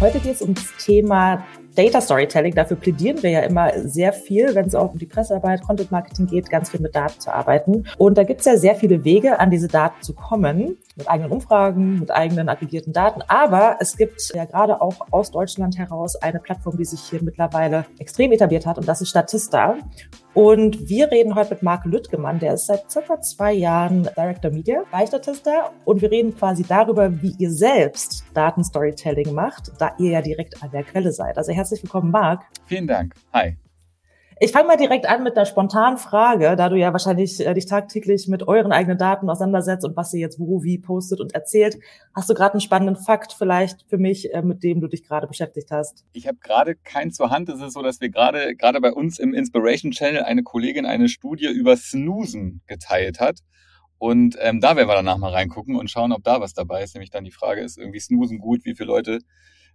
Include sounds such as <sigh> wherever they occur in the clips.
Heute geht es ums Thema Data Storytelling. Dafür plädieren wir ja immer sehr viel, wenn es auch um die Pressearbeit, Content Marketing geht, ganz viel mit Daten zu arbeiten. Und da gibt es ja sehr viele Wege, an diese Daten zu kommen, mit eigenen Umfragen, mit eigenen aggregierten Daten. Aber es gibt ja gerade auch aus Deutschland heraus eine Plattform, die sich hier mittlerweile extrem etabliert hat, und das ist Statista. Und wir reden heute mit Marc Lüttgemann, der ist seit circa zwei Jahren Director Media bei Statista. Und wir reden quasi darüber, wie ihr selbst Datenstorytelling macht, da ihr ja direkt an der Quelle seid. Also herzlich willkommen, Marc. Vielen Dank. Hi. Ich fange mal direkt an mit einer spontanen Frage, da du ja wahrscheinlich äh, dich tagtäglich mit euren eigenen Daten auseinandersetzt und was ihr jetzt wo, wie postet und erzählt. Hast du gerade einen spannenden Fakt vielleicht für mich, äh, mit dem du dich gerade beschäftigt hast? Ich habe gerade keinen zur Hand. Es ist so, dass wir gerade gerade bei uns im Inspiration Channel eine Kollegin eine Studie über Snoosen geteilt hat. Und ähm, da werden wir danach mal reingucken und schauen, ob da was dabei ist. Nämlich dann die Frage ist irgendwie Snoosen gut, wie viele Leute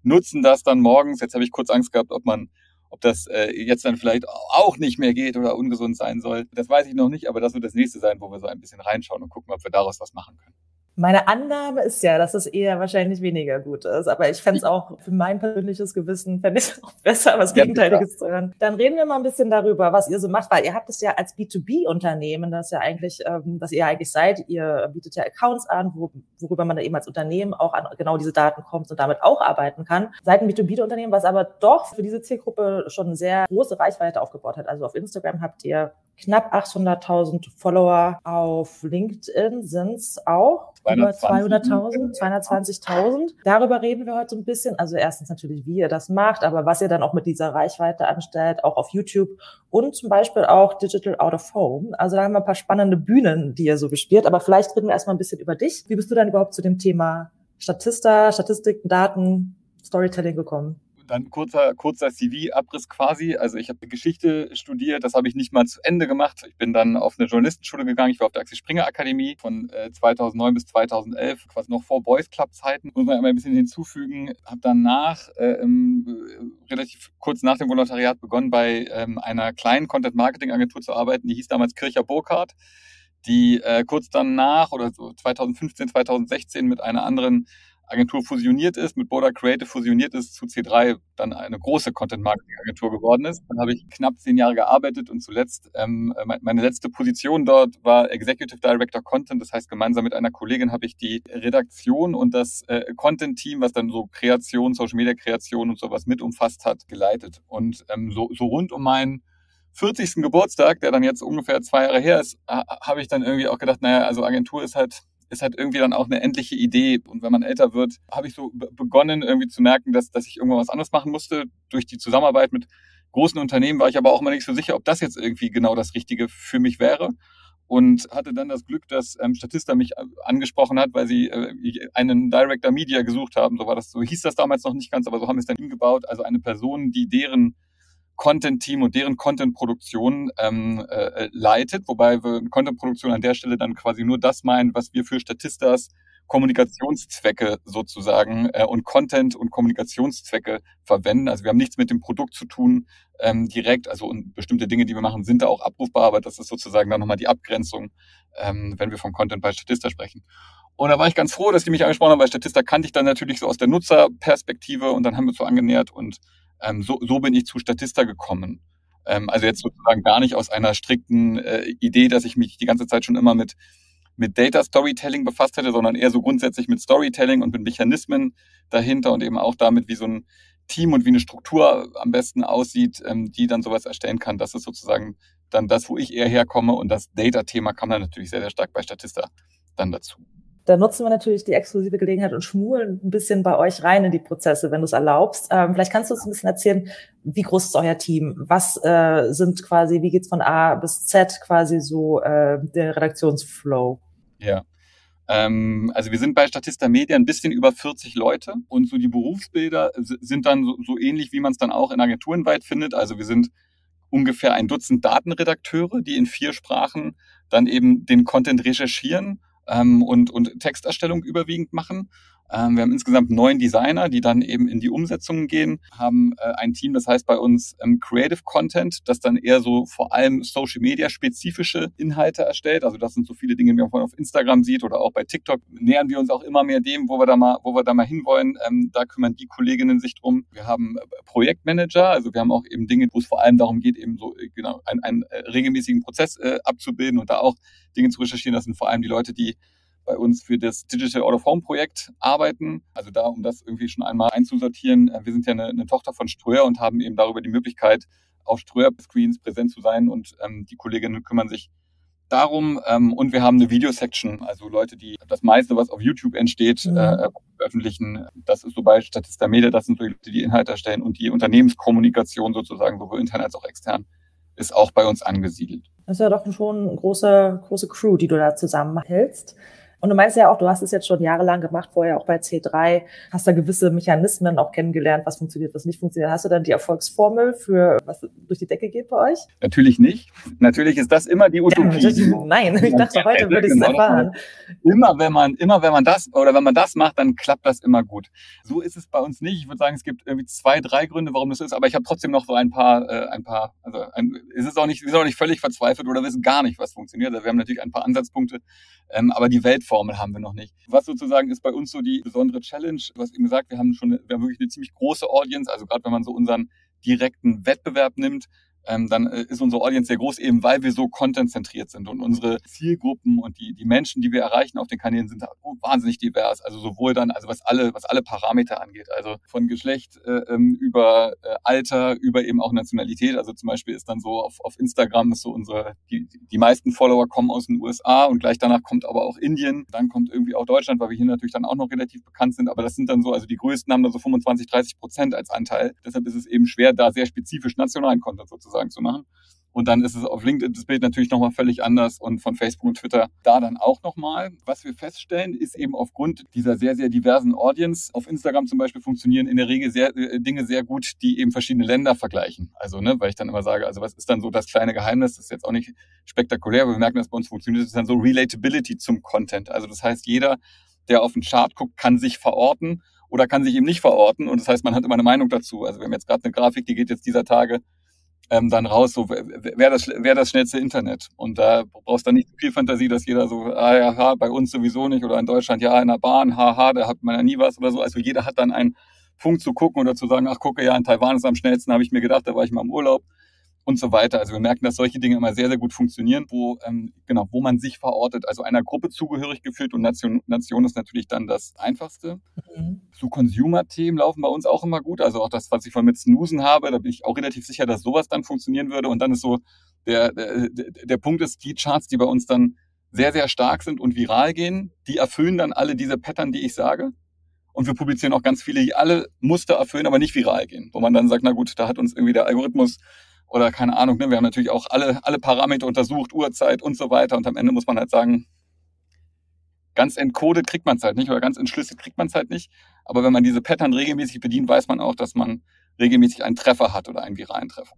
nutzen das dann morgens? Jetzt habe ich kurz Angst gehabt, ob man ob das äh, jetzt dann vielleicht auch nicht mehr geht oder ungesund sein soll, das weiß ich noch nicht, aber das wird das nächste sein, wo wir so ein bisschen reinschauen und gucken, ob wir daraus was machen können. Meine Annahme ist ja, dass es eher wahrscheinlich weniger gut ist. Aber ich fände es auch für mein persönliches Gewissen, fände ich es auch besser, was Gegenteiliges ja, zu hören. Dann reden wir mal ein bisschen darüber, was ihr so macht, weil ihr habt es ja als B2B-Unternehmen, das ja eigentlich, ähm, dass ihr eigentlich seid. Ihr bietet ja Accounts an, wo, worüber man da eben als Unternehmen auch an genau diese Daten kommt und damit auch arbeiten kann. Seid ein B2B-Unternehmen, was aber doch für diese Zielgruppe schon eine sehr große Reichweite aufgebaut hat. Also auf Instagram habt ihr knapp 800.000 Follower, auf LinkedIn sind es auch über 200.000, 220.000. Darüber reden wir heute so ein bisschen. Also erstens natürlich, wie ihr das macht, aber was ihr dann auch mit dieser Reichweite anstellt, auch auf YouTube und zum Beispiel auch Digital Out of Home. Also da haben wir ein paar spannende Bühnen, die ihr so bespielt. Aber vielleicht reden wir erstmal ein bisschen über dich. Wie bist du dann überhaupt zu dem Thema Statista, Statistiken, Daten, Storytelling gekommen? Dann kurzer, kurzer CV-Abriss quasi. Also ich habe Geschichte studiert, das habe ich nicht mal zu Ende gemacht. Ich bin dann auf eine Journalistenschule gegangen. Ich war auf der Axel Springer Akademie von äh, 2009 bis 2011, quasi noch vor Boys Club Zeiten. Muss man immer ein bisschen hinzufügen. Habe danach äh, äh, relativ kurz nach dem Volontariat begonnen, bei ähm, einer kleinen Content-Marketing-Agentur zu arbeiten. Die hieß damals Kircher Burkhardt die äh, kurz danach oder so 2015, 2016 mit einer anderen Agentur fusioniert ist, mit Border Creative fusioniert ist, zu C3 dann eine große Content-Marketing-Agentur geworden ist. Dann habe ich knapp zehn Jahre gearbeitet und zuletzt, ähm, meine letzte Position dort war Executive Director Content. Das heißt, gemeinsam mit einer Kollegin habe ich die Redaktion und das äh, Content-Team, was dann so Kreation, Social-Media-Kreation und sowas mit umfasst hat, geleitet. Und ähm, so, so rund um meinen 40. Geburtstag, der dann jetzt ungefähr zwei Jahre her ist, habe ich dann irgendwie auch gedacht, naja, also Agentur ist halt ist halt irgendwie dann auch eine endliche Idee. Und wenn man älter wird, habe ich so begonnen, irgendwie zu merken, dass, dass ich irgendwann was anderes machen musste. Durch die Zusammenarbeit mit großen Unternehmen war ich aber auch immer nicht so sicher, ob das jetzt irgendwie genau das Richtige für mich wäre. Und hatte dann das Glück, dass ähm, Statista mich äh, angesprochen hat, weil sie äh, einen Director Media gesucht haben. So war das, so hieß das damals noch nicht ganz, aber so haben wir es dann hingebaut. Also eine Person, die deren Content-Team und deren Content-Produktion ähm, äh, leitet, wobei wir Content-Produktion an der Stelle dann quasi nur das meinen, was wir für Statistas Kommunikationszwecke sozusagen äh, und Content und Kommunikationszwecke verwenden. Also wir haben nichts mit dem Produkt zu tun ähm, direkt. Also und bestimmte Dinge, die wir machen, sind da auch abrufbar, aber das ist sozusagen dann nochmal die Abgrenzung, ähm, wenn wir vom Content bei Statista sprechen. Und da war ich ganz froh, dass die mich angesprochen haben, weil Statista kannte ich dann natürlich so aus der Nutzerperspektive und dann haben wir uns so angenähert und ähm, so, so bin ich zu Statista gekommen. Ähm, also jetzt sozusagen gar nicht aus einer strikten äh, Idee, dass ich mich die ganze Zeit schon immer mit, mit Data Storytelling befasst hätte, sondern eher so grundsätzlich mit Storytelling und mit Mechanismen dahinter und eben auch damit, wie so ein Team und wie eine Struktur am besten aussieht, ähm, die dann sowas erstellen kann. Das ist sozusagen dann das, wo ich eher herkomme und das Data-Thema kam dann natürlich sehr, sehr stark bei Statista dann dazu. Da nutzen wir natürlich die exklusive Gelegenheit und schmulen ein bisschen bei euch rein in die Prozesse, wenn du es erlaubst. Ähm, vielleicht kannst du uns ein bisschen erzählen, wie groß ist euer Team? Was äh, sind quasi, wie geht's von A bis Z quasi so äh, der Redaktionsflow? Ja. Ähm, also wir sind bei Statista Media ein bisschen über 40 Leute und so die Berufsbilder sind dann so, so ähnlich, wie man es dann auch in Agenturen weit findet. Also wir sind ungefähr ein Dutzend Datenredakteure, die in vier Sprachen dann eben den Content recherchieren ähm, und, und Texterstellung überwiegend machen. Ähm, wir haben insgesamt neun Designer, die dann eben in die Umsetzung gehen, haben äh, ein Team, das heißt bei uns ähm, Creative Content, das dann eher so vor allem Social Media spezifische Inhalte erstellt. Also das sind so viele Dinge, die man auf Instagram sieht oder auch bei TikTok. Nähern wir uns auch immer mehr dem, wo wir da mal, wo wir da mal hinwollen. Ähm, da kümmern die Kolleginnen sich drum. Wir haben äh, Projektmanager, also wir haben auch eben Dinge, wo es vor allem darum geht, eben so äh, genau einen, einen regelmäßigen Prozess abzubilden und da auch Dinge zu recherchieren. Das sind vor allem die Leute, die bei uns für das Digital Out of Home Projekt arbeiten. Also da, um das irgendwie schon einmal einzusortieren. Äh, wir sind ja eine, eine Tochter von Ströer und haben eben darüber die Möglichkeit, auf Ströer-Screens präsent zu sein und ähm, die Kolleginnen kümmern sich darum. Ähm, und wir haben eine Video-Section, also Leute, die das meiste, was auf YouTube entsteht, mhm. äh, veröffentlichen. Das ist so bei Statista Media, das sind so die, die Inhalte erstellen und die Unternehmenskommunikation sozusagen, sowohl intern als auch extern, ist auch bei uns angesiedelt. Das ist ja doch schon eine große, große Crew, die du da zusammenhältst. Und du meinst ja auch, du hast es jetzt schon jahrelang gemacht, vorher auch bei C3, hast da gewisse Mechanismen auch kennengelernt, was funktioniert, was nicht funktioniert. Hast du dann die Erfolgsformel für was durch die Decke geht bei euch? Natürlich nicht. Natürlich ist das immer die Utopie. Ja, nein, ich dachte, heute würde ich es erfahren. Immer wenn man, immer wenn man das oder wenn man das macht, dann klappt das immer gut. So ist es bei uns nicht. Ich würde sagen, es gibt irgendwie zwei, drei Gründe, warum das ist, aber ich habe trotzdem noch so ein paar, äh, ein paar, also ein, es ist auch nicht, wir sind auch nicht völlig verzweifelt oder wissen gar nicht, was funktioniert. Also wir haben natürlich ein paar Ansatzpunkte, ähm, aber die Weltformel haben wir noch nicht. Was sozusagen ist bei uns so die besondere Challenge. Du hast eben gesagt, wir haben schon, wir haben wirklich eine ziemlich große Audience. Also gerade wenn man so unseren direkten Wettbewerb nimmt, ähm, dann äh, ist unsere Audience sehr groß, eben weil wir so contentzentriert sind. Und unsere Zielgruppen und die, die Menschen, die wir erreichen auf den Kanälen, sind wahnsinnig divers. Also sowohl dann, also was alle, was alle Parameter angeht. Also von Geschlecht äh, ähm, über äh, Alter, über eben auch Nationalität. Also zum Beispiel ist dann so auf, auf Instagram ist so unsere, die, die meisten Follower kommen aus den USA und gleich danach kommt aber auch Indien. Dann kommt irgendwie auch Deutschland, weil wir hier natürlich dann auch noch relativ bekannt sind. Aber das sind dann so, also die größten haben da so 25, 30 Prozent als Anteil. Deshalb ist es eben schwer, da sehr spezifisch nationalen Content sozusagen sozusagen zu machen. Und dann ist es auf LinkedIn das Bild natürlich nochmal völlig anders und von Facebook und Twitter da dann auch nochmal. Was wir feststellen, ist eben aufgrund dieser sehr, sehr diversen Audience, auf Instagram zum Beispiel funktionieren in der Regel sehr, äh, Dinge sehr gut, die eben verschiedene Länder vergleichen. Also, ne, weil ich dann immer sage, also was ist dann so das kleine Geheimnis? Das ist jetzt auch nicht spektakulär, aber wir merken, dass bei uns funktioniert. Das ist dann so Relatability zum Content. Also das heißt, jeder, der auf den Chart guckt, kann sich verorten oder kann sich eben nicht verorten. Und das heißt, man hat immer eine Meinung dazu. Also wir haben jetzt gerade eine Grafik, die geht jetzt dieser Tage ähm, dann raus, so wer das, wer das schnellste Internet. Und da brauchst du nicht viel Fantasie, dass jeder so, ah ja, ha, bei uns sowieso nicht oder in Deutschland, ja, in der Bahn, haha, da hat man ja nie was oder so. Also jeder hat dann einen Punkt zu gucken oder zu sagen, ach gucke, ja, in Taiwan ist am schnellsten, habe ich mir gedacht, da war ich mal im Urlaub und so weiter. Also wir merken, dass solche Dinge immer sehr, sehr gut funktionieren, wo, ähm, genau, wo man sich verortet, also einer Gruppe zugehörig gefühlt und Nation, Nation ist natürlich dann das Einfachste. Mhm. So Consumer-Themen laufen bei uns auch immer gut. Also auch das, was ich von mit Snoosen habe, da bin ich auch relativ sicher, dass sowas dann funktionieren würde. Und dann ist so, der, der, der Punkt ist, die Charts, die bei uns dann sehr, sehr stark sind und viral gehen, die erfüllen dann alle diese Pattern, die ich sage. Und wir publizieren auch ganz viele, die alle Muster erfüllen, aber nicht viral gehen. Wo man dann sagt, na gut, da hat uns irgendwie der Algorithmus oder keine Ahnung, ne, wir haben natürlich auch alle, alle Parameter untersucht, Uhrzeit und so weiter. Und am Ende muss man halt sagen, ganz entcodet kriegt man es halt nicht oder ganz entschlüsselt kriegt man es halt nicht. Aber wenn man diese Pattern regelmäßig bedient, weiß man auch, dass man regelmäßig einen Treffer hat oder einen viralen Treffer.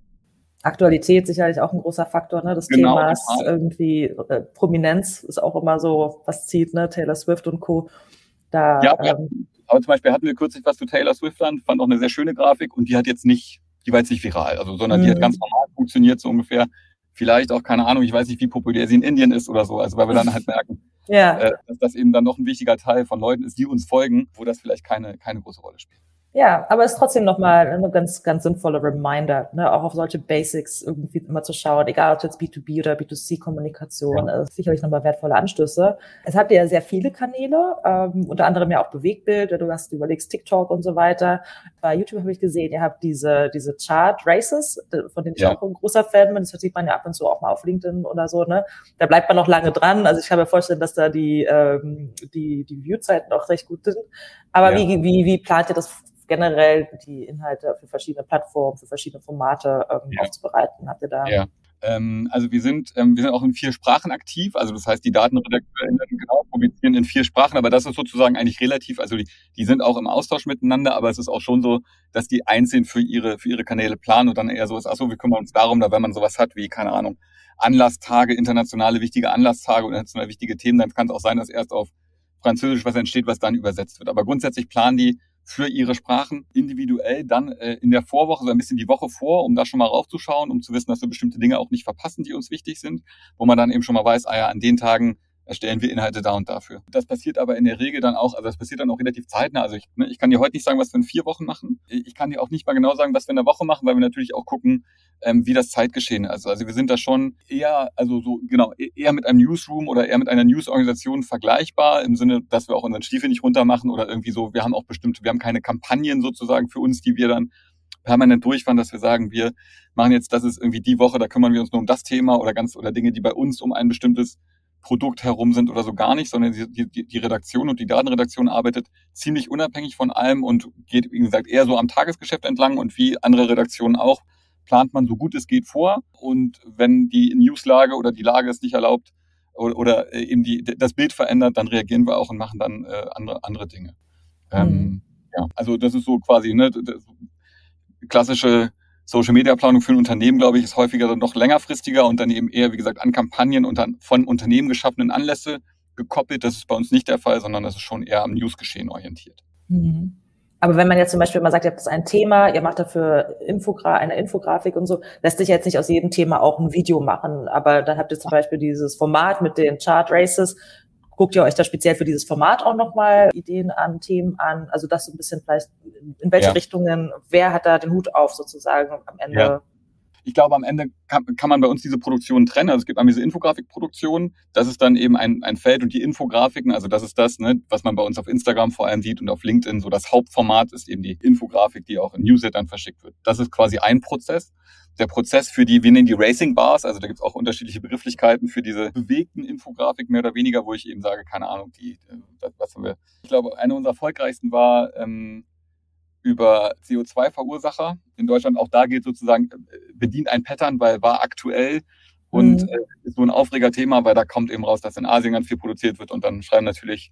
Aktualität sicherlich auch ein großer Faktor, ne? Das genau, Thema ist irgendwie äh, Prominenz ist auch immer so, was zieht, ne? Taylor Swift und Co. Da, ja, ähm, aber zum Beispiel hatten wir kürzlich was zu Taylor Swift an, fand auch eine sehr schöne Grafik und die hat jetzt nicht die war jetzt nicht viral, also, sondern mhm. die hat mhm. ganz normal funktioniert, so ungefähr. Vielleicht auch, keine Ahnung, ich weiß nicht, wie populär sie in Indien ist oder so, also weil wir dann halt <laughs> merken, ja. äh, dass das eben dann noch ein wichtiger Teil von Leuten ist, die uns folgen, wo das vielleicht keine, keine große Rolle spielt. Ja, aber es ist trotzdem nochmal eine ganz, ganz sinnvolle Reminder, ne, auch auf solche Basics irgendwie immer zu schauen, egal ob jetzt B2B oder B2C-Kommunikation, ja. also sicherlich nochmal wertvolle Anstöße. Es hat ja sehr viele Kanäle, ähm, unter anderem ja auch Bewegtbild, du hast du überlegst TikTok und so weiter. Bei YouTube habe ich gesehen, ihr habt diese, diese Chart Races, von denen ich ja. auch ein großer Fan bin, das sieht man ja ab und zu auch mal auf LinkedIn oder so, ne? Da bleibt man noch lange dran. Also ich kann mir vorstellen, dass da die, ähm, die, die Viewzeiten auch recht gut sind. Aber ja. wie, wie, wie plant ihr das generell die Inhalte für verschiedene Plattformen, für verschiedene Formate ähm, ja. aufzubereiten? Habt ihr da? Ja. Ähm, also wir sind, ähm, wir sind auch in vier Sprachen aktiv. Also das heißt, die Datenredakteurinnen genau publizieren in vier Sprachen, aber das ist sozusagen eigentlich relativ. Also die, die sind auch im Austausch miteinander, aber es ist auch schon so, dass die einzeln für ihre für ihre Kanäle planen und dann eher so ist. Achso, wir kümmern uns darum, da wenn man sowas hat wie keine Ahnung Anlasstage, internationale wichtige Anlasstage oder internationale wichtige Themen, dann kann es auch sein, dass erst auf Französisch was entsteht, was dann übersetzt wird. Aber grundsätzlich planen die für ihre Sprachen individuell dann äh, in der Vorwoche, so ein bisschen die Woche vor, um da schon mal raufzuschauen, um zu wissen, dass wir bestimmte Dinge auch nicht verpassen, die uns wichtig sind, wo man dann eben schon mal weiß, ah ja, an den Tagen erstellen wir Inhalte da und dafür. Das passiert aber in der Regel dann auch, also das passiert dann auch relativ zeitnah. Also ich, ne, ich kann dir heute nicht sagen, was wir in vier Wochen machen. Ich kann dir auch nicht mal genau sagen, was wir in der Woche machen, weil wir natürlich auch gucken, ähm, wie das Zeitgeschehen ist. Also, also wir sind da schon eher, also so genau, e-, eher mit einem Newsroom oder eher mit einer Newsorganisation vergleichbar, im Sinne, dass wir auch unseren Stiefel nicht runtermachen oder irgendwie so, wir haben auch bestimmte, wir haben keine Kampagnen sozusagen für uns, die wir dann permanent durchfahren, dass wir sagen, wir machen jetzt, das ist irgendwie die Woche, da kümmern wir uns nur um das Thema oder ganz oder Dinge, die bei uns um ein bestimmtes Produkt herum sind oder so gar nicht, sondern die, die, die Redaktion und die Datenredaktion arbeitet ziemlich unabhängig von allem und geht, wie gesagt, eher so am Tagesgeschäft entlang und wie andere Redaktionen auch, plant man so gut es geht vor. Und wenn die Newslage oder die Lage es nicht erlaubt oder, oder eben die, das Bild verändert, dann reagieren wir auch und machen dann äh, andere, andere Dinge. Ähm, mhm. Ähm, ja, also das ist so quasi ne, klassische Social Media Planung für ein Unternehmen, glaube ich, ist häufiger noch längerfristiger und dann eben eher, wie gesagt, an Kampagnen und dann von Unternehmen geschaffenen Anlässe gekoppelt. Das ist bei uns nicht der Fall, sondern das ist schon eher am Newsgeschehen orientiert. Mhm. Aber wenn man jetzt zum Beispiel mal sagt, ihr habt das ein Thema, ihr macht dafür Infogra eine Infografik und so, lässt sich jetzt nicht aus jedem Thema auch ein Video machen. Aber dann habt ihr zum Beispiel dieses Format mit den Chart Races guckt ihr euch da speziell für dieses Format auch nochmal Ideen an, Themen an? Also das so ein bisschen vielleicht, in welche ja. Richtungen, wer hat da den Hut auf sozusagen am Ende? Ja. Ich glaube, am Ende kann, kann man bei uns diese Produktionen trennen. Also es gibt einmal diese Infografikproduktion, das ist dann eben ein, ein Feld und die Infografiken, also das ist das, ne, was man bei uns auf Instagram vor allem sieht und auf LinkedIn. So das Hauptformat ist eben die Infografik, die auch in Newslettern verschickt wird. Das ist quasi ein Prozess der Prozess für die, wir nennen die Racing Bars, also da gibt es auch unterschiedliche Begrifflichkeiten für diese bewegten Infografik mehr oder weniger, wo ich eben sage, keine Ahnung, die, äh, was haben wir. Ich glaube, eine unserer erfolgreichsten war ähm, über CO2-Verursacher in Deutschland. Auch da geht sozusagen, äh, bedient ein Pattern, weil war aktuell und mhm. äh, ist so ein Aufregerthema, weil da kommt eben raus, dass in Asien ganz viel produziert wird und dann schreiben natürlich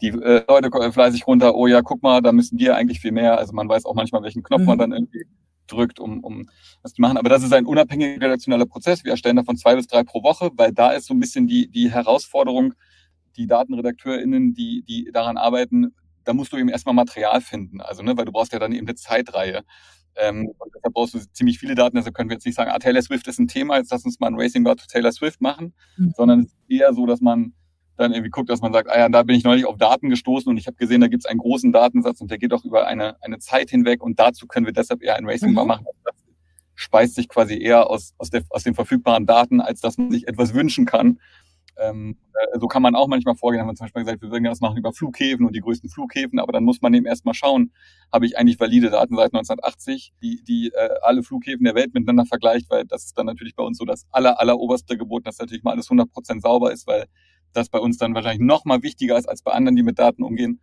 die äh, Leute fleißig runter, oh ja, guck mal, da müssen die ja eigentlich viel mehr. Also man weiß auch manchmal, welchen Knopf mhm. man dann irgendwie drückt, um, um das zu machen. Aber das ist ein unabhängiger redaktioneller Prozess. Wir erstellen davon zwei bis drei pro Woche, weil da ist so ein bisschen die, die Herausforderung, die DatenredakteurInnen, die, die daran arbeiten, da musst du eben erstmal Material finden. Also, ne, weil du brauchst ja dann eben eine Zeitreihe. Ähm, und deshalb brauchst du ziemlich viele Daten. Also können wir jetzt nicht sagen, ah, Taylor Swift ist ein Thema, jetzt lass uns mal ein Racing Bar zu Taylor Swift machen, mhm. sondern es ist eher so, dass man dann irgendwie guckt, dass man sagt, ah ja, da bin ich neulich auf Daten gestoßen und ich habe gesehen, da gibt es einen großen Datensatz und der geht auch über eine, eine Zeit hinweg und dazu können wir deshalb eher ein Racing mhm. machen. Das speist sich quasi eher aus, aus, der, aus den verfügbaren Daten, als dass man sich etwas wünschen kann. Ähm, äh, so kann man auch manchmal vorgehen, haben wir zum Beispiel gesagt, wir würden das machen über Flughäfen und die größten Flughäfen, aber dann muss man eben erstmal schauen, habe ich eigentlich valide Daten seit 1980, die, die äh, alle Flughäfen der Welt miteinander vergleicht, weil das ist dann natürlich bei uns so das aller, aller oberste Gebot, dass natürlich mal alles 100% sauber ist, weil das bei uns dann wahrscheinlich noch mal wichtiger ist als bei anderen, die mit Daten umgehen,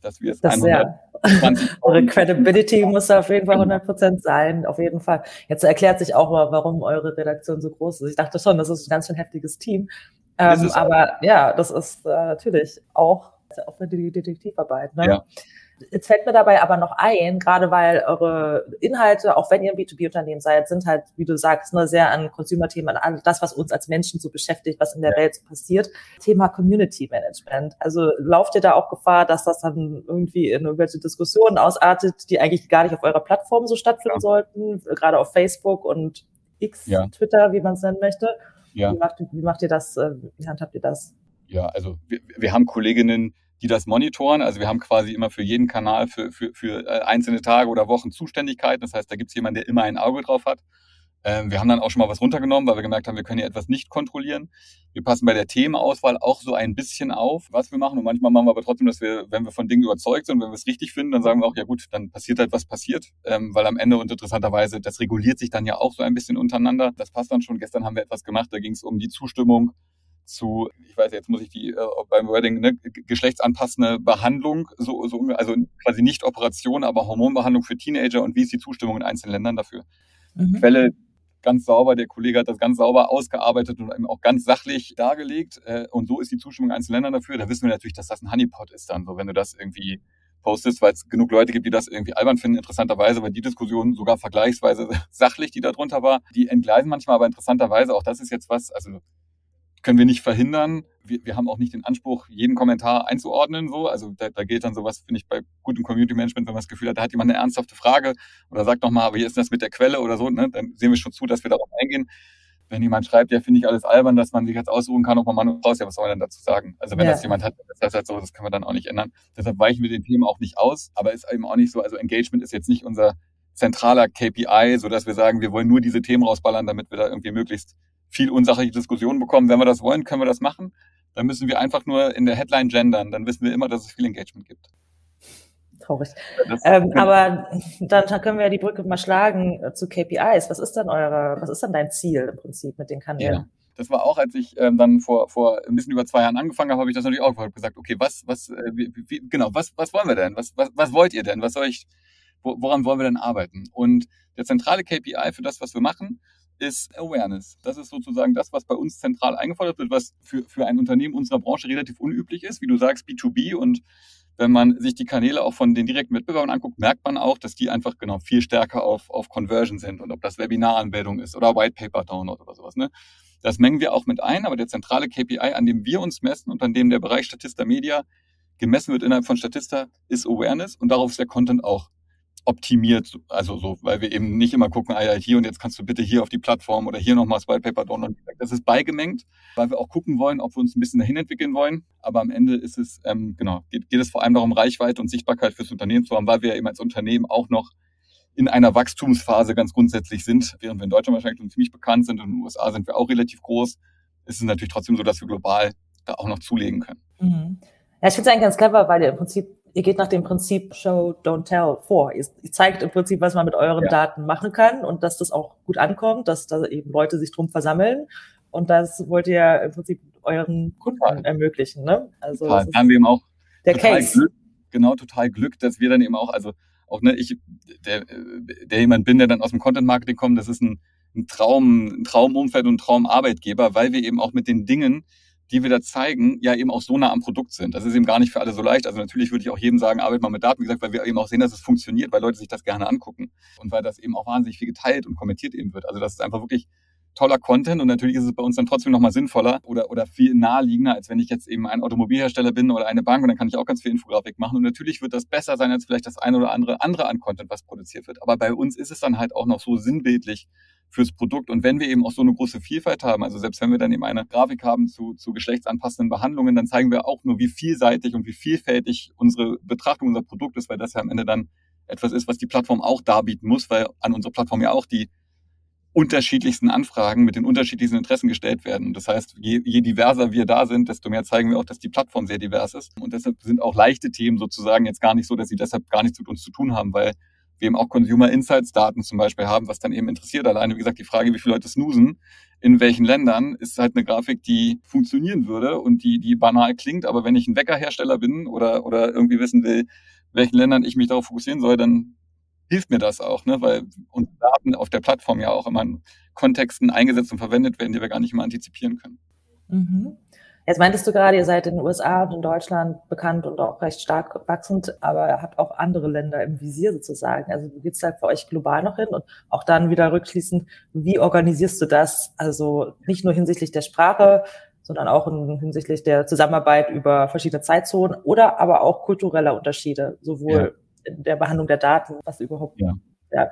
dass wir es das 120 <laughs> Eure Credibility muss auf jeden Fall 100 Prozent sein, auf jeden Fall. Jetzt erklärt sich auch mal, warum eure Redaktion so groß ist. Ich dachte schon, das ist ein ganz schön heftiges Team. Ähm, aber ja, das ist äh, natürlich auch, auch für die Detektivarbeit. Ne? Ja. Jetzt fällt mir dabei aber noch ein, gerade weil eure Inhalte, auch wenn ihr ein B2B-Unternehmen seid, sind halt, wie du sagst, nur sehr an Consumer-Themen, an das, was uns als Menschen so beschäftigt, was in der ja. Welt so passiert. Thema Community Management. Also lauft ihr da auch Gefahr, dass das dann irgendwie in irgendwelche Diskussionen ausartet, die eigentlich gar nicht auf eurer Plattform so stattfinden ja. sollten, gerade auf Facebook und X, ja. Twitter, wie man es nennen möchte. Ja. Wie, macht, wie macht ihr das, äh, wie handhabt ihr das? Ja, also wir, wir haben Kolleginnen, die das monitoren. Also wir haben quasi immer für jeden Kanal für, für, für äh, einzelne Tage oder Wochen Zuständigkeiten. Das heißt, da gibt es jemanden, der immer ein Auge drauf hat. Ähm, wir haben dann auch schon mal was runtergenommen, weil wir gemerkt haben, wir können hier etwas nicht kontrollieren. Wir passen bei der Themenauswahl auch so ein bisschen auf, was wir machen. Und manchmal machen wir aber trotzdem, dass wir, wenn wir von Dingen überzeugt sind, wenn wir es richtig finden, dann sagen wir auch, ja gut, dann passiert halt, was passiert. Ähm, weil am Ende und interessanterweise, das reguliert sich dann ja auch so ein bisschen untereinander. Das passt dann schon. Gestern haben wir etwas gemacht, da ging es um die Zustimmung zu, ich weiß jetzt muss ich die äh, beim Wording, ne, geschlechtsanpassende Behandlung, so, so also quasi nicht Operation, aber Hormonbehandlung für Teenager und wie ist die Zustimmung in einzelnen Ländern dafür? Mhm. Quelle ganz sauber, der Kollege hat das ganz sauber ausgearbeitet und eben auch ganz sachlich dargelegt. Äh, und so ist die Zustimmung in einzelnen Ländern dafür. Da wissen wir natürlich, dass das ein Honeypot ist dann, so wenn du das irgendwie postest, weil es genug Leute gibt, die das irgendwie albern finden, interessanterweise, weil die Diskussion sogar vergleichsweise <laughs> sachlich, die da drunter war, die entgleisen manchmal, aber interessanterweise, auch das ist jetzt was, also können wir nicht verhindern. Wir, wir haben auch nicht den Anspruch, jeden Kommentar einzuordnen. So. Also da, da geht dann sowas, finde ich, bei gutem Community Management, wenn man das Gefühl hat, da hat jemand eine ernsthafte Frage oder sagt nochmal, aber wie ist das mit der Quelle oder so, ne? dann sehen wir schon zu, dass wir darauf eingehen. Wenn jemand schreibt, ja, finde ich alles albern, dass man sich jetzt aussuchen kann, ob man Mann oder Frau ist, ja, was soll man denn dazu sagen? Also wenn ja. das jemand hat, das heißt halt so, das können wir dann auch nicht ändern. Deshalb weichen wir den Themen auch nicht aus, aber ist eben auch nicht so, also Engagement ist jetzt nicht unser zentraler KPI, so dass wir sagen, wir wollen nur diese Themen rausballern, damit wir da irgendwie möglichst viel unsachliche Diskussionen bekommen. Wenn wir das wollen, können wir das machen. Dann müssen wir einfach nur in der Headline gendern. Dann wissen wir immer, dass es viel Engagement gibt. Traurig. Ähm, aber dann können wir ja die Brücke mal schlagen äh, zu KPIs. Was ist dann eure, was ist dann dein Ziel im Prinzip mit den Kanälen? Ja. Das war auch, als ich ähm, dann vor, vor ein bisschen über zwei Jahren angefangen habe, habe ich das natürlich auch gesagt, okay, was, was, äh, wie, wie, genau, was, was wollen wir denn? Was, was, was wollt ihr denn? Was soll ich, woran wollen wir denn arbeiten? Und der zentrale KPI für das, was wir machen, ist Awareness. Das ist sozusagen das, was bei uns zentral eingefordert wird, was für, für ein Unternehmen unserer Branche relativ unüblich ist. Wie du sagst, B2B und wenn man sich die Kanäle auch von den direkten Wettbewerbern anguckt, merkt man auch, dass die einfach genau viel stärker auf, auf Conversion sind und ob das Webinaranmeldung ist oder White Paper Download oder sowas. Ne? Das mengen wir auch mit ein, aber der zentrale KPI, an dem wir uns messen und an dem der Bereich Statista Media gemessen wird innerhalb von Statista, ist Awareness und darauf ist der Content auch optimiert, also so, weil wir eben nicht immer gucken, ah ja, hier und jetzt kannst du bitte hier auf die Plattform oder hier nochmal das White Paper downloaden. Das ist beigemengt, weil wir auch gucken wollen, ob wir uns ein bisschen dahin entwickeln wollen. Aber am Ende ist es, ähm, genau, geht, geht es vor allem darum, Reichweite und Sichtbarkeit fürs Unternehmen zu haben, weil wir eben als Unternehmen auch noch in einer Wachstumsphase ganz grundsätzlich sind, während wir in Deutschland wahrscheinlich schon ziemlich bekannt sind und in den USA sind wir auch relativ groß, ist es natürlich trotzdem so, dass wir global da auch noch zulegen können. Mhm. Ja, ich finde es eigentlich ganz clever, weil ihr im Prinzip ihr geht nach dem Prinzip Show, Don't Tell vor. Ihr, zeigt im Prinzip, was man mit euren ja. Daten machen kann und dass das auch gut ankommt, dass da eben Leute sich drum versammeln. Und das wollt ihr im Prinzip euren Kunden total. ermöglichen. Ne? Also total. haben wir eben auch der Case. Glück, genau, total Glück, dass wir dann eben auch, also auch ne, ich, der, der jemand bin, der dann aus dem Content Marketing kommt, das ist ein, ein Traum, ein Traumumfeld und ein Traumarbeitgeber, weil wir eben auch mit den Dingen, die wir da zeigen, ja eben auch so nah am Produkt sind. Das ist eben gar nicht für alle so leicht. Also natürlich würde ich auch jedem sagen, arbeit mal mit Daten, wie gesagt, weil wir eben auch sehen, dass es funktioniert, weil Leute sich das gerne angucken und weil das eben auch wahnsinnig viel geteilt und kommentiert eben wird. Also das ist einfach wirklich toller Content und natürlich ist es bei uns dann trotzdem nochmal sinnvoller oder, oder viel naheliegender, als wenn ich jetzt eben ein Automobilhersteller bin oder eine Bank und dann kann ich auch ganz viel Infografik machen und natürlich wird das besser sein als vielleicht das eine oder andere andere an Content, was produziert wird. Aber bei uns ist es dann halt auch noch so sinnbildlich fürs Produkt. Und wenn wir eben auch so eine große Vielfalt haben, also selbst wenn wir dann eben eine Grafik haben zu, zu geschlechtsanpassenden Behandlungen, dann zeigen wir auch nur, wie vielseitig und wie vielfältig unsere Betrachtung unser Produkt ist, weil das ja am Ende dann etwas ist, was die Plattform auch darbieten muss, weil an unserer Plattform ja auch die unterschiedlichsten Anfragen mit den unterschiedlichsten Interessen gestellt werden. Das heißt, je, je diverser wir da sind, desto mehr zeigen wir auch, dass die Plattform sehr divers ist. Und deshalb sind auch leichte Themen sozusagen jetzt gar nicht so, dass sie deshalb gar nichts mit uns zu tun haben, weil wir eben auch Consumer Insights Daten zum Beispiel haben, was dann eben interessiert. Alleine, wie gesagt, die Frage, wie viele Leute snoosen, in welchen Ländern, ist halt eine Grafik, die funktionieren würde und die, die banal klingt. Aber wenn ich ein Weckerhersteller bin oder, oder irgendwie wissen will, welchen Ländern ich mich darauf fokussieren soll, dann hilft mir das auch, ne? weil unsere Daten auf der Plattform ja auch immer in Kontexten eingesetzt und verwendet werden, die wir gar nicht immer antizipieren können. Mhm. Jetzt meintest du gerade, ihr seid in den USA und in Deutschland bekannt und auch recht stark wachsend, aber ihr habt auch andere Länder im Visier sozusagen. Also wie geht's da für euch global noch hin? Und auch dann wieder rückschließend, wie organisierst du das? Also nicht nur hinsichtlich der Sprache, sondern auch hinsichtlich der Zusammenarbeit über verschiedene Zeitzonen oder aber auch kultureller Unterschiede, sowohl ja. in der Behandlung der Daten, was überhaupt ja. Ja,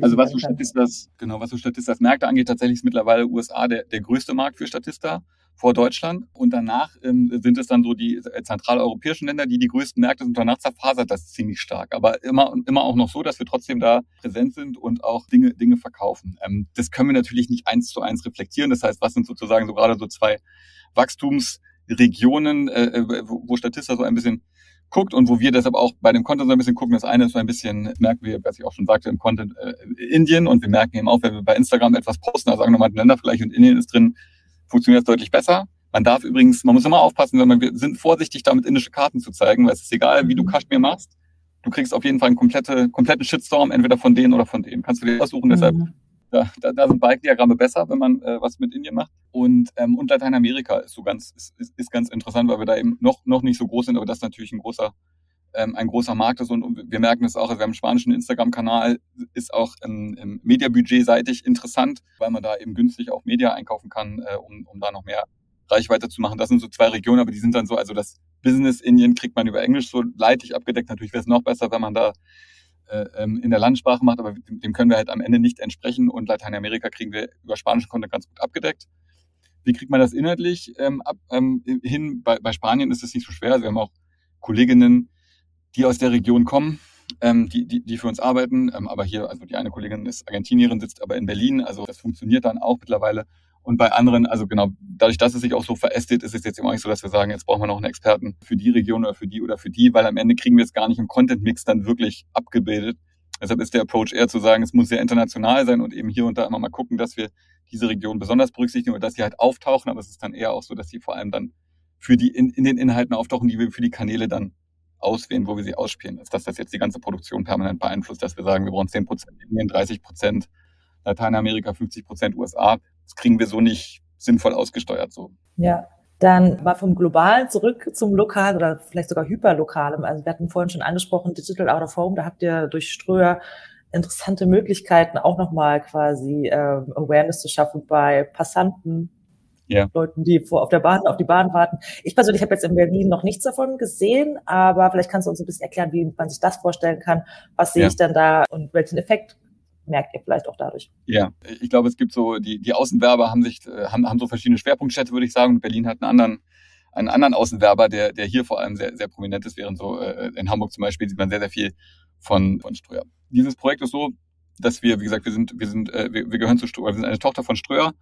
also was so Statistas, genau, was so Statistas Märkte angeht, tatsächlich ist mittlerweile USA der, der größte Markt für Statista vor Deutschland. Und danach ähm, sind es dann so die äh, zentraleuropäischen Länder, die die größten Märkte sind. Danach zerfasert das ziemlich stark. Aber immer, immer auch noch so, dass wir trotzdem da präsent sind und auch Dinge, Dinge verkaufen. Ähm, das können wir natürlich nicht eins zu eins reflektieren. Das heißt, was sind sozusagen so gerade so zwei Wachstumsregionen, äh, äh wo, Statista so ein bisschen guckt und wo wir deshalb auch bei dem Content so ein bisschen gucken. Das eine ist so ein bisschen, merken wir, was ich auch schon sagte, im Content äh, Indien und wir merken eben auch, wenn wir bei Instagram etwas posten, also sagen wir mal Ländervergleich und Indien ist drin, funktioniert es deutlich besser. Man darf übrigens, man muss immer aufpassen, wenn man, wir sind vorsichtig damit indische Karten zu zeigen, weil es ist egal, wie du Kaschmir machst. Du kriegst auf jeden Fall einen komplette, kompletten Shitstorm, entweder von denen oder von denen. Kannst du dir aussuchen, mhm. deshalb da, da, da sind Balkendiagramme besser, wenn man äh, was mit Indien macht. Und, ähm, und Lateinamerika ist so ganz, ist, ist, ist ganz interessant, weil wir da eben noch, noch nicht so groß sind, aber das natürlich ein großer, ähm, ein großer Markt ist. Und, und wir merken es auch, also wir haben einen spanischen Instagram-Kanal, ist auch ähm, im Mediabudget-seitig interessant, weil man da eben günstig auch Media einkaufen kann, äh, um, um da noch mehr Reichweite zu machen. Das sind so zwei Regionen, aber die sind dann so, also das Business Indien kriegt man über Englisch so leidlich abgedeckt. Natürlich wäre es noch besser, wenn man da äh, ähm, in der Landsprache macht, aber dem können wir halt am Ende nicht entsprechen und Lateinamerika kriegen wir über spanischen Content ganz gut abgedeckt. Wie kriegt man das inhaltlich ähm, ab, ähm, hin? Bei, bei Spanien ist es nicht so schwer. Also wir haben auch Kolleginnen, die aus der Region kommen, ähm, die, die, die für uns arbeiten. Ähm, aber hier, also die eine Kollegin ist Argentinierin, sitzt aber in Berlin. Also das funktioniert dann auch mittlerweile. Und bei anderen, also genau, dadurch, dass es sich auch so verästet, ist es jetzt immer nicht so, dass wir sagen, jetzt brauchen wir noch einen Experten für die Region oder für die oder für die, weil am Ende kriegen wir es gar nicht im Content-Mix dann wirklich abgebildet. Deshalb ist der Approach eher zu sagen, es muss sehr international sein und eben hier und da immer mal gucken, dass wir diese Region besonders berücksichtigen und dass sie halt auftauchen. Aber es ist dann eher auch so, dass sie vor allem dann für die in, in den Inhalten auftauchen, die wir für die Kanäle dann auswählen, wo wir sie ausspielen. Ist, dass das jetzt die ganze Produktion permanent beeinflusst, dass wir sagen, wir brauchen 10 Prozent Indien, 30 Prozent Lateinamerika, 50 Prozent USA. Das kriegen wir so nicht sinnvoll ausgesteuert. So. Ja, dann mal vom Globalen zurück zum Lokalen oder vielleicht sogar Hyperlokalem. Also wir hatten vorhin schon angesprochen, Digital Out of Home, da habt ihr durch Ströer interessante Möglichkeiten, auch nochmal quasi ähm, Awareness zu schaffen bei Passanten, ja. Leuten, die vor, auf der Bahn, auf die Bahn warten. Ich persönlich habe jetzt in Berlin noch nichts davon gesehen, aber vielleicht kannst du uns ein bisschen erklären, wie man sich das vorstellen kann. Was sehe ja. ich denn da und welchen Effekt merkt ihr vielleicht auch dadurch. Ja, ich glaube, es gibt so, die, die Außenwerber haben sich, äh, haben, haben so verschiedene Schwerpunktstädte, würde ich sagen. Berlin hat einen anderen, einen anderen Außenwerber, der, der hier vor allem sehr, sehr prominent ist, während so äh, in Hamburg zum Beispiel sieht man sehr, sehr viel von, von Ströer. Dieses Projekt ist so, dass wir, wie gesagt, wir sind, wir sind, äh, wir, wir gehören zu Ströer, wir sind eine Tochter von Ströer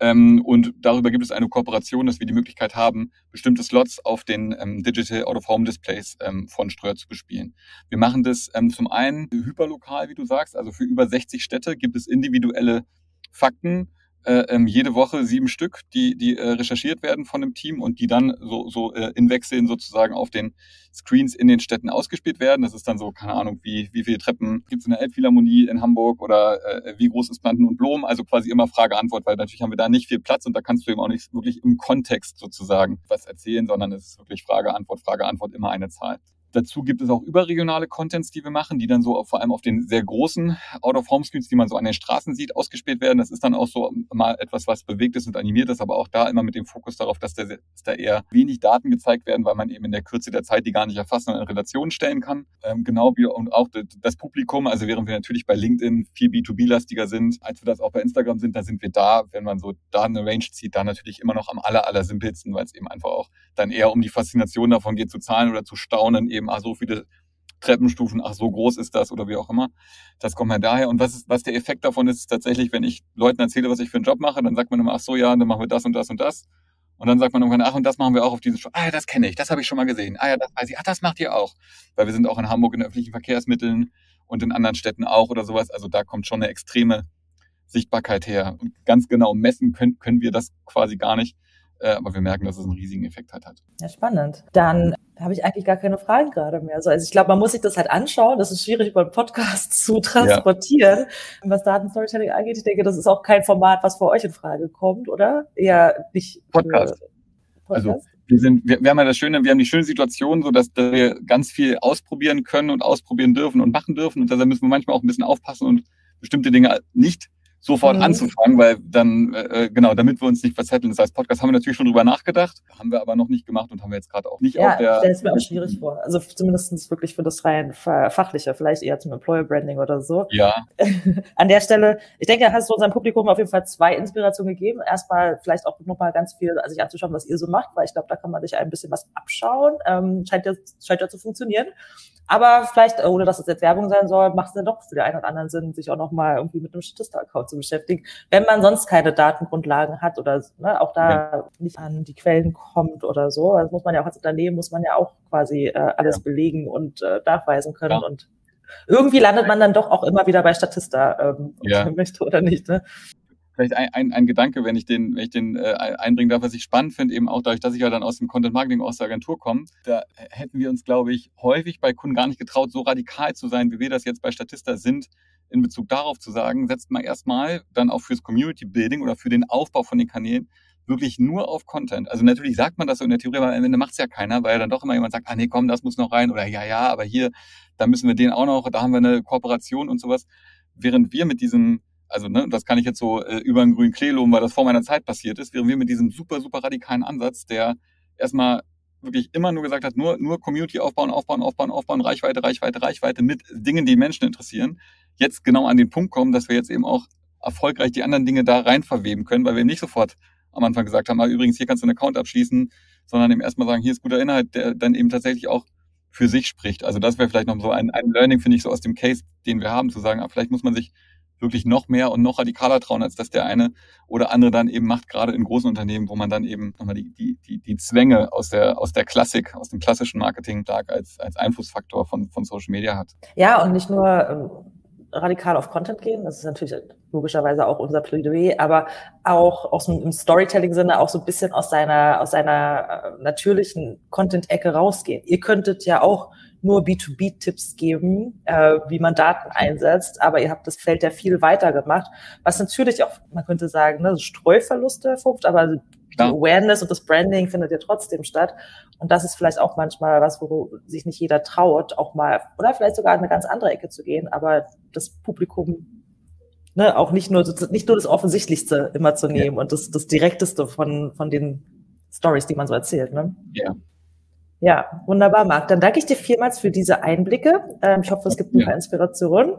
ähm, und darüber gibt es eine Kooperation, dass wir die Möglichkeit haben, bestimmte Slots auf den ähm, Digital Out-of-Home Displays ähm, von Ströer zu bespielen. Wir machen das ähm, zum einen hyperlokal, wie du sagst, also für über 60 Städte gibt es individuelle Fakten, ähm, jede Woche sieben Stück, die, die äh, recherchiert werden von dem Team und die dann so, so äh, in Wechseln sozusagen auf den Screens in den Städten ausgespielt werden. Das ist dann so, keine Ahnung, wie, wie viele Treppen gibt es in der Elbphilharmonie in Hamburg oder äh, wie groß ist Planten und Blumen? Also quasi immer Frage-Antwort, weil natürlich haben wir da nicht viel Platz und da kannst du eben auch nicht wirklich im Kontext sozusagen was erzählen, sondern es ist wirklich Frage-Antwort, Frage-Antwort, immer eine Zahl. Dazu gibt es auch überregionale Contents, die wir machen, die dann so vor allem auf den sehr großen Out-of-Home-Screens, die man so an den Straßen sieht, ausgespielt werden. Das ist dann auch so mal etwas, was bewegt ist und animiert ist, aber auch da immer mit dem Fokus darauf, dass, der, dass da eher wenig Daten gezeigt werden, weil man eben in der Kürze der Zeit die gar nicht erfassen und in Relation stellen kann. Ähm, genau wie und auch das Publikum, also während wir natürlich bei LinkedIn viel B2B-lastiger sind, als wir das auch bei Instagram sind, da sind wir da, wenn man so da eine Range zieht, da natürlich immer noch am aller, aller simpelsten, weil es eben einfach auch dann eher um die Faszination davon geht, zu zahlen oder zu staunen, eben, ach, so viele Treppenstufen, ach, so groß ist das oder wie auch immer. Das kommt halt daher. Und was, ist, was der Effekt davon ist, ist tatsächlich, wenn ich Leuten erzähle, was ich für einen Job mache, dann sagt man immer, ach so, ja, dann machen wir das und das und das. Und dann sagt man irgendwann, ach, und das machen wir auch auf diese Show. Ah ja, das kenne ich, das habe ich schon mal gesehen. Ah ja, das weiß ich. Ach, das macht ihr auch. Weil wir sind auch in Hamburg in öffentlichen Verkehrsmitteln und in anderen Städten auch oder sowas. Also da kommt schon eine extreme Sichtbarkeit her. Und ganz genau messen können, können wir das quasi gar nicht. Äh, aber wir merken, dass es einen riesigen Effekt hat. Ja, spannend. Dann habe ich eigentlich gar keine Fragen gerade mehr. Also, also ich glaube, man muss sich das halt anschauen. Das ist schwierig über einen Podcast zu transportieren. Ja. Was Datenstorytelling angeht, ich denke, das ist auch kein Format, was für euch in Frage kommt, oder? Eher nicht. Podcast. Podcast? Also wir sind, wir, wir haben ja das Schöne, wir haben die schöne Situation, so dass wir ganz viel ausprobieren können und ausprobieren dürfen und machen dürfen. Und deshalb müssen wir manchmal auch ein bisschen aufpassen und bestimmte Dinge nicht sofort mhm. anzufangen, weil dann, äh, äh, genau, damit wir uns nicht verzetteln. Das heißt, Podcast haben wir natürlich schon drüber nachgedacht, haben wir aber noch nicht gemacht und haben wir jetzt gerade auch nicht ja, auf der. Ja, es mir auch schwierig vor. Also zumindest wirklich für das rein fachliche, vielleicht eher zum Employer Branding oder so. Ja. <laughs> An der Stelle, ich denke, hast du unserem Publikum auf jeden Fall zwei Inspirationen gegeben. Erstmal vielleicht auch nochmal ganz viel sich anzuschauen, was ihr so macht, weil ich glaube, da kann man sich ein bisschen was abschauen. Ähm, scheint ja, scheint ja zu funktionieren. Aber vielleicht, ohne dass es jetzt Werbung sein soll, macht es dann doch für den einen oder anderen Sinn, sich auch nochmal irgendwie mit einem Statista-Account zu beschäftigen, wenn man sonst keine Datengrundlagen hat oder ne, auch da ja. nicht an die Quellen kommt oder so. Das muss man ja auch als Unternehmen, muss man ja auch quasi äh, alles ja. belegen und äh, nachweisen können. Ja. Und irgendwie landet man dann doch auch immer wieder bei Statista, ähm, ja. möchte oder nicht. Ne? vielleicht ein, ein, ein Gedanke, wenn ich den, wenn ich den äh, einbringen darf, was ich spannend finde, eben auch dadurch, dass ich ja dann aus dem Content Marketing, aus der Agentur komme, da hätten wir uns, glaube ich, häufig bei Kunden gar nicht getraut, so radikal zu sein, wie wir das jetzt bei Statista sind, in Bezug darauf zu sagen, setzt mal erstmal dann auch fürs Community Building oder für den Aufbau von den Kanälen wirklich nur auf Content. Also natürlich sagt man das so in der Theorie, aber am Ende macht es ja keiner, weil dann doch immer jemand sagt, ah nee, komm, das muss noch rein oder ja, ja, aber hier, da müssen wir den auch noch, da haben wir eine Kooperation und sowas. Während wir mit diesem also ne, das kann ich jetzt so äh, über einen grünen Klee loben, weil das vor meiner Zeit passiert ist, während wir mit diesem super, super radikalen Ansatz, der erstmal wirklich immer nur gesagt hat, nur, nur Community aufbauen, aufbauen, aufbauen, aufbauen, Reichweite, Reichweite, Reichweite mit Dingen, die Menschen interessieren, jetzt genau an den Punkt kommen, dass wir jetzt eben auch erfolgreich die anderen Dinge da rein verweben können, weil wir nicht sofort am Anfang gesagt haben, ah, übrigens, hier kannst du einen Account abschließen, sondern eben erstmal sagen, hier ist guter Inhalt, der dann eben tatsächlich auch für sich spricht. Also das wäre vielleicht noch so ein, ein Learning, finde ich, so aus dem Case, den wir haben, zu sagen, ah, vielleicht muss man sich wirklich noch mehr und noch radikaler trauen, als dass der eine oder andere dann eben macht, gerade in großen Unternehmen, wo man dann eben nochmal die, die, die, die Zwänge aus der, aus der Klassik, aus dem klassischen Marketing stark als, als Einflussfaktor von, von Social Media hat. Ja, und nicht nur ähm, radikal auf Content gehen, das ist natürlich logischerweise auch unser Plädoyer, aber auch aus dem Storytelling-Sinne auch so ein bisschen aus seiner, aus seiner äh, natürlichen Content-Ecke rausgehen. Ihr könntet ja auch nur B2B-Tipps geben, äh, wie man Daten einsetzt, aber ihr habt das Feld ja viel weiter gemacht, was natürlich auch, man könnte sagen, ne, Streuverluste erfuft, aber die Awareness und das Branding findet ja trotzdem statt. Und das ist vielleicht auch manchmal was, wo sich nicht jeder traut, auch mal, oder vielleicht sogar in eine ganz andere Ecke zu gehen, aber das Publikum ne, auch nicht nur, nicht nur das Offensichtlichste immer zu nehmen ja. und das, das Direkteste von, von den Stories, die man so erzählt. Ne? Ja. Ja, wunderbar, Marc. Dann danke ich dir vielmals für diese Einblicke. Ähm, ich hoffe, es gibt ein paar Inspirationen.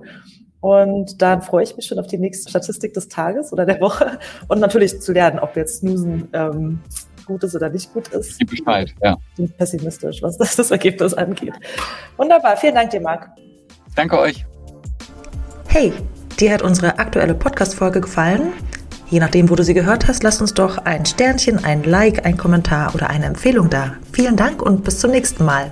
Und dann freue ich mich schon auf die nächste Statistik des Tages oder der Woche und natürlich zu lernen, ob jetzt Snoosen ähm, gut ist oder nicht gut ist. Gib Bescheid, ja. Ich bin pessimistisch, was das, das Ergebnis angeht. Wunderbar, vielen Dank dir, Marc. Danke euch. Hey, dir hat unsere aktuelle Podcast-Folge gefallen? Je nachdem, wo du sie gehört hast, lass uns doch ein Sternchen, ein Like, ein Kommentar oder eine Empfehlung da. Vielen Dank und bis zum nächsten Mal.